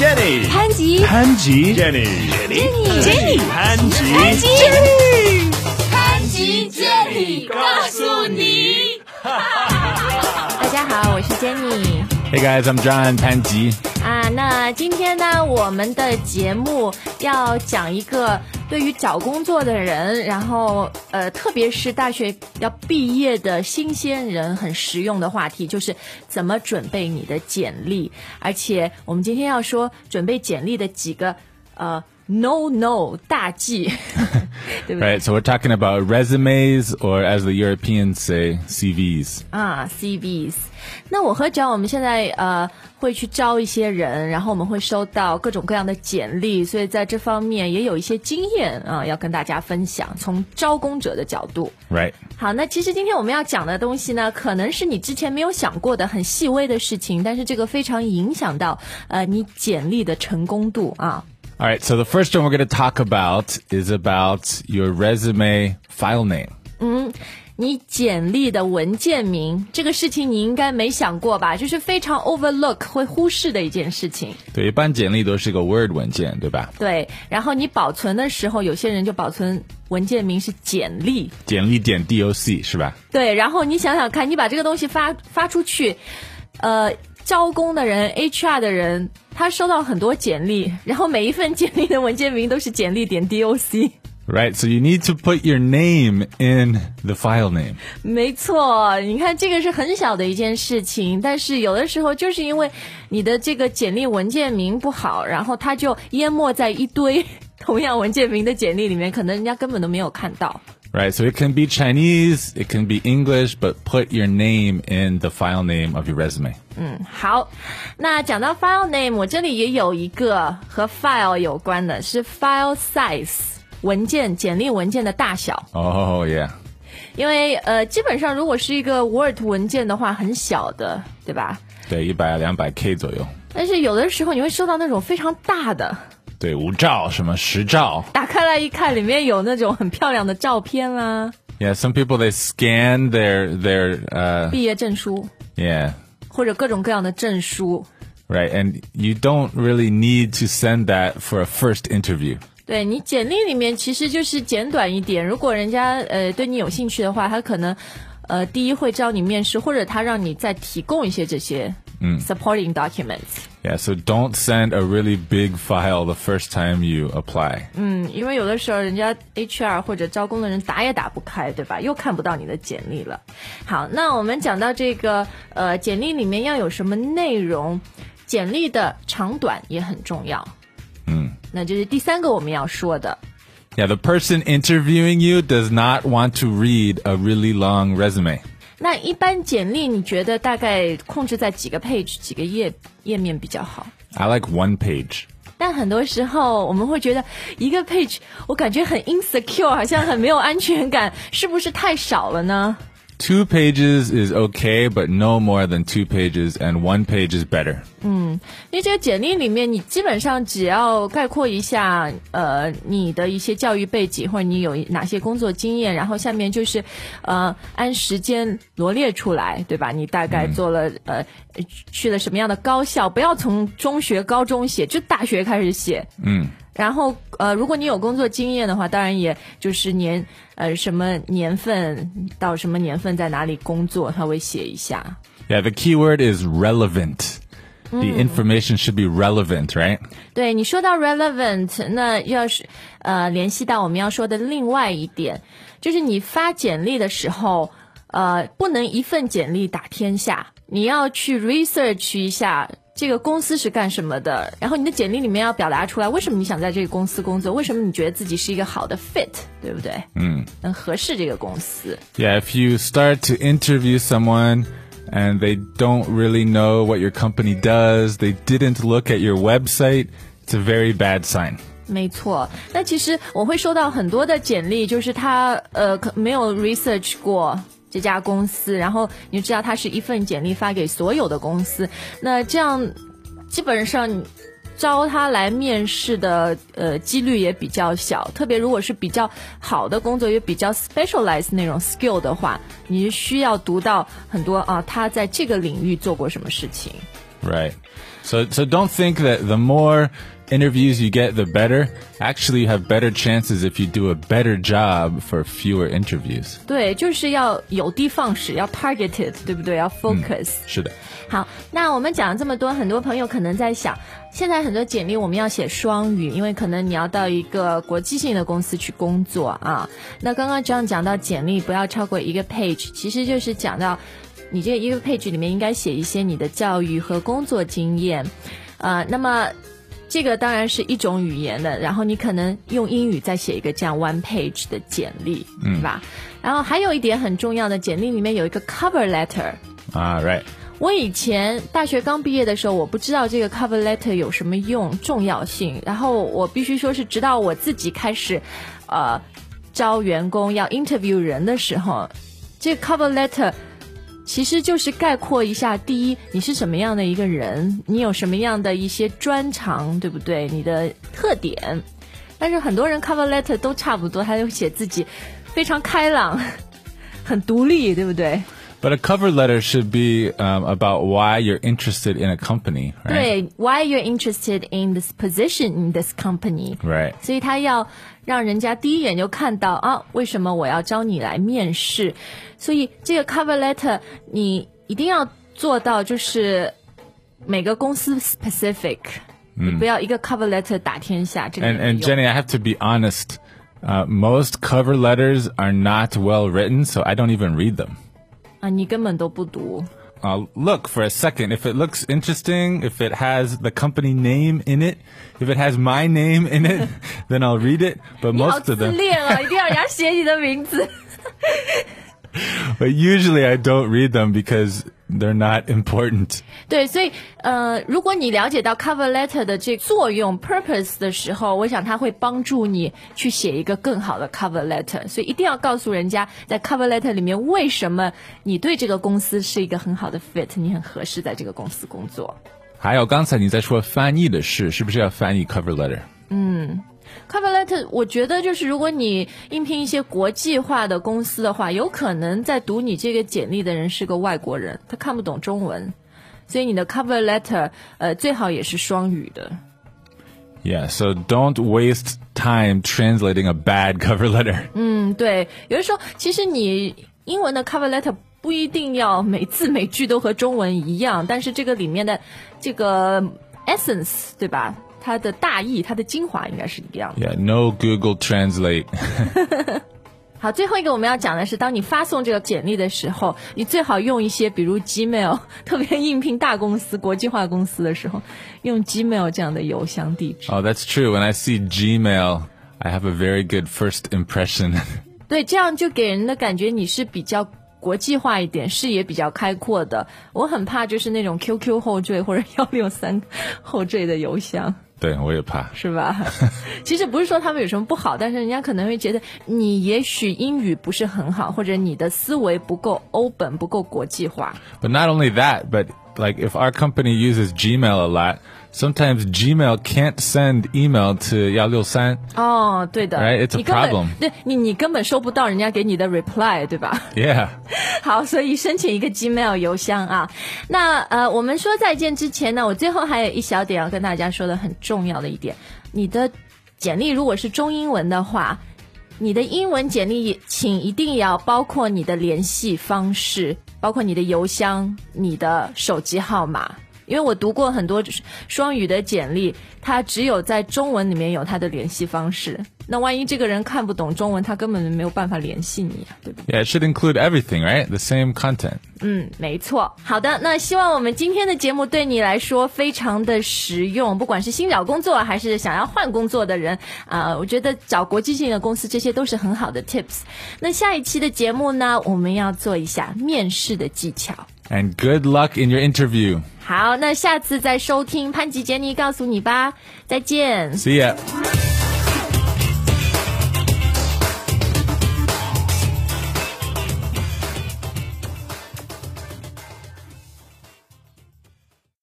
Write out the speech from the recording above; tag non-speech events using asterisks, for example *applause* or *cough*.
Jenny，潘吉，潘吉，Jenny，Jenny，潘吉，潘吉，Jenny，潘吉，Jenny，告诉你。大家好，我是 Jenny。Hey guys, I'm John 潘吉。啊，那今天呢，我们的节目要讲一个对于找工作的人，然后呃，特别是大学要毕业的新鲜人很实用的话题，就是怎么准备你的简历。而且我们今天要说准备简历的几个呃 no no 大忌，*laughs* Right, so we're talking about resumes, or as the Europeans say, CVs. 啊，CVs。那我和 John 我们现在呃会去招一些人，然后我们会收到各种各样的简历，所以在这方面也有一些经验啊、要跟大家分享，从招工者的角度。 Right. 好，那其实今天我们要讲的东西呢，可能是你之前没有想过的很细微的事情，但是这个非常影响到呃你简历的成功度啊。 All right, so the first one we're going to talk about is about your resume file name. 你简历的文件名这个事情，你应该没想过吧？就是非常 overlook 会忽视的一件事情。对，一般简历都是个 Word 文件，对吧？对，然后你保存的时候，有些人就保存文件名是简历，简历点 doc 是吧？对，然后你想想看，你把这个东西发发出去，呃， 招工的人、HR 的人，他收到很多简历，然后每一份简历的文件名都是简历点 doc。Right, so you need to put your name in the file name. 没错，你看这个是很小的一件事情，但是有的时候就是因为你的这个简历文件名不好，然后它就淹没在一堆同样文件名的简历里面，可能人家根本都没有看到。Right, so it can be Chinese, it can be English, but put your name in the file name of your resume. 好，那讲到 file name，我这里也有一个和 file 有关的，是 file size 文件简历文件的大小。 Oh, yeah. 因为呃，基本上如果是一个 Word 文件的话，很小的，对吧？对，100 200K 左右。但是有的时候你会收到那种非常大的， 对，五兆什么十兆。打开来一看，里面有那种很漂亮的照片啦、 Yeah, some people they scan their their uh 毕业证书 yeah, 或者各种各样的证书。 right. And you don't really need to send that for a first interview. 对你简历里面其实就是简短一点，如果人家呃对你有兴趣的话，他可能呃第一会招你面试，或者他让你再提供一些这些嗯 supporting documents。 Yeah, so don't send a really big file the first time you apply. 嗯，因为有的时候人家 HR 或者招工的人打也打不开，对吧？又看不到你的简历了。好，那我们讲到这个呃简历里面要有什么内容，简历的长短也很重要。嗯，那这是第三个我们要说的。 Yeah, the person interviewing you does not want to read a really long resume. 那一般简历你觉得大概控制在几个 page 几个页页面比较好？I like one page. 但很多时候我们会觉得一个 page 我感觉很 insecure，好像很没有安全感，是不是太少了呢？Two pages is okay, but no more than two pages, and one page is better. 嗯因为这个简历里面，你基本上只要概括一下，呃，你的一些教育背景或者你有哪些工作经验，然后下面就是，呃，按时间罗列出来，对吧？你大概做了、呃去了什么样的高校？不要从中学、高中写，就大学开始写。嗯。然后呃，如果你有工作经验的话，当然也就是年呃什么年份到什么年份在哪里工作，他会写一下。Yeah, the key word is relevant. The information should be relevant, right? 对你说到 relevant，那要是呃联系到我们要说的另外一点，就是你发简历的时候，呃，不能一份简历打天下，你要去 research 一下这个公司是干什么的，然后你的简历里面要表达出来为什么你想在这个公司工作，为什么你觉得自己是一个好的 fit，对不对？嗯，能合适这个公司。Yeah, if you start to interview someone and they don't really know what your company does, they didn't look at your website, it's a very bad sign. 没错，那其实我会收到很多的简历，就是他呃可没有 research 过这家公司，然后你就知道它是一份简历发给所有的公司，那这样基本上招他来面试的呃几率也比较小，特别如果是比较好的工作，也比较 specialized 那种 skill 的话，你需要读到很多啊，他在这个领域做过什么事情。Right. So so don't think that the more interviews you get, the better. Actually, you have better chances if you do a better job for fewer interviews. 对，就是要有的放矢，要 targeted，对不对？要 focus。是的。好，那我们讲了这么多，很多朋友可能在想，现在很多简历我们要写双语，因为可能你要到一个国际性的公司去工作啊。那刚刚这样讲到简历不要超过一个 page，其实就是讲到你这一个 page 里面应该写一些你的教育和工作经验，呃，那么。 这个当然是一种语言的，然后你可能用英语再写一个这样 one page 的简历，对吧？然后还有一点很重要的，简历里面有一个 cover letter。啊，right。我以前大学刚毕业的时候，我不知道这个 cover letter 有什么用、重要性。然后我必须说是，直到我自己开始，呃，招员工要 interview 人的时候，这 cover letter。其实就是概括一下：第一，你是什么样的一个人，你有什么样的一些专长，对不对？你的特点。但是很多人 cover letter 都差不多，他就写自己非常开朗、很独立，对不对 ？But a cover letter should be um, about why you're interested in a company, right? 对，why you're interested in this position in this company, right? 所以他要让人家第一眼就看到啊，为什么我要招你来面试？所以这个 cover letter 你一定要做到，就是每个公司 specific，、嗯、你不要一个 cover letter 打天下。这个 and and Jenny, I have to be honest. Uh, most cover letters are not well written, so I don't even read them. 啊，你根本都不读。I'll look for a second. If it looks interesting, if it has the company name in it, if it has my name in it, *laughs* then I'll read it. But most of them. 恋啊，*laughs* 一定要人家写你的名字。but usually I don't read them because they're not important. 对，所以呃，如果你了解到 cover letter 的这作用 purpose 的时候，我想它会帮助你去写一个更好的 cover letter。所以一定要告诉人家，在 cover letter 里面为什么你对这个公司是一个很好的 fit，你很合适在这个公司工作。还有刚才你在说翻译的事，是不是要翻译 cover letter？ 嗯。Cover letter，我觉得就是如果你应聘一些国际化的公司的话，有可能在读你这个简历的人是个外国人，他看不懂中文，所以你的 cover letter，呃，最好也是双语的。Yeah, so don't waste time translating a bad cover letter. 嗯，对，有的时候其实你英文的 cover letter 不一定要每字每句都和中文一样，但是这个里面的这个 essence，对吧？它的大意，它的精华应该是一个样的。Yeah, no Google Translate. 好，最后一个我们要讲的是，当你发送这个简历的时候，你最好用一些，比如 Gmail，特别应聘大公司、国际化公司的时候，用 Gmail 这样的邮箱地址。Oh, that's true. When I see Gmail, I have a very good first impression. 对，这样就给人的感觉你是比较。国际化一点，视野比较开阔的。我很怕就是那种 QQ 后缀或者幺六三后缀的邮箱。对，我也怕，是吧？*laughs* 其实不是说他们有什么不好，但是人家可能会觉得你也许英语不是很好，或者你的思维不够 open，不够国际化。But not only that, but like if our company uses Gmail a lot. Sometimes Gmail can't send email to 幺六三。哦，对的，Right, it's a problem. 对你，你根本收不到人家给你的 reply，对吧？Yeah. *laughs* 好，所以申请一个 Gmail 邮箱啊。那呃，我们说再见之前呢，我最后还有一小点要跟大家说的很重要的一点，你的简历如果是中英文的话，你的英文简历请一定要包括你的联系方式，包括你的邮箱、你的手机号码。因为我读过很多双语的简历，他只有在中文里面有他的联系方式。那万一这个人看不懂中文，他根本没有办法联系你啊，对不对？Yeah, it should include everything, right? The same content. 嗯，没错。好的，那希望我们今天的节目对你来说非常的实用，不管是新找工作还是想要换工作的人啊，我觉得找国际性的公司这些都是很好的 tips。那下一期的节目呢，我们要做一下面试的技巧。And good luck in your interview. 好，那下次再收听潘吉杰尼告诉你吧，再见。See ya.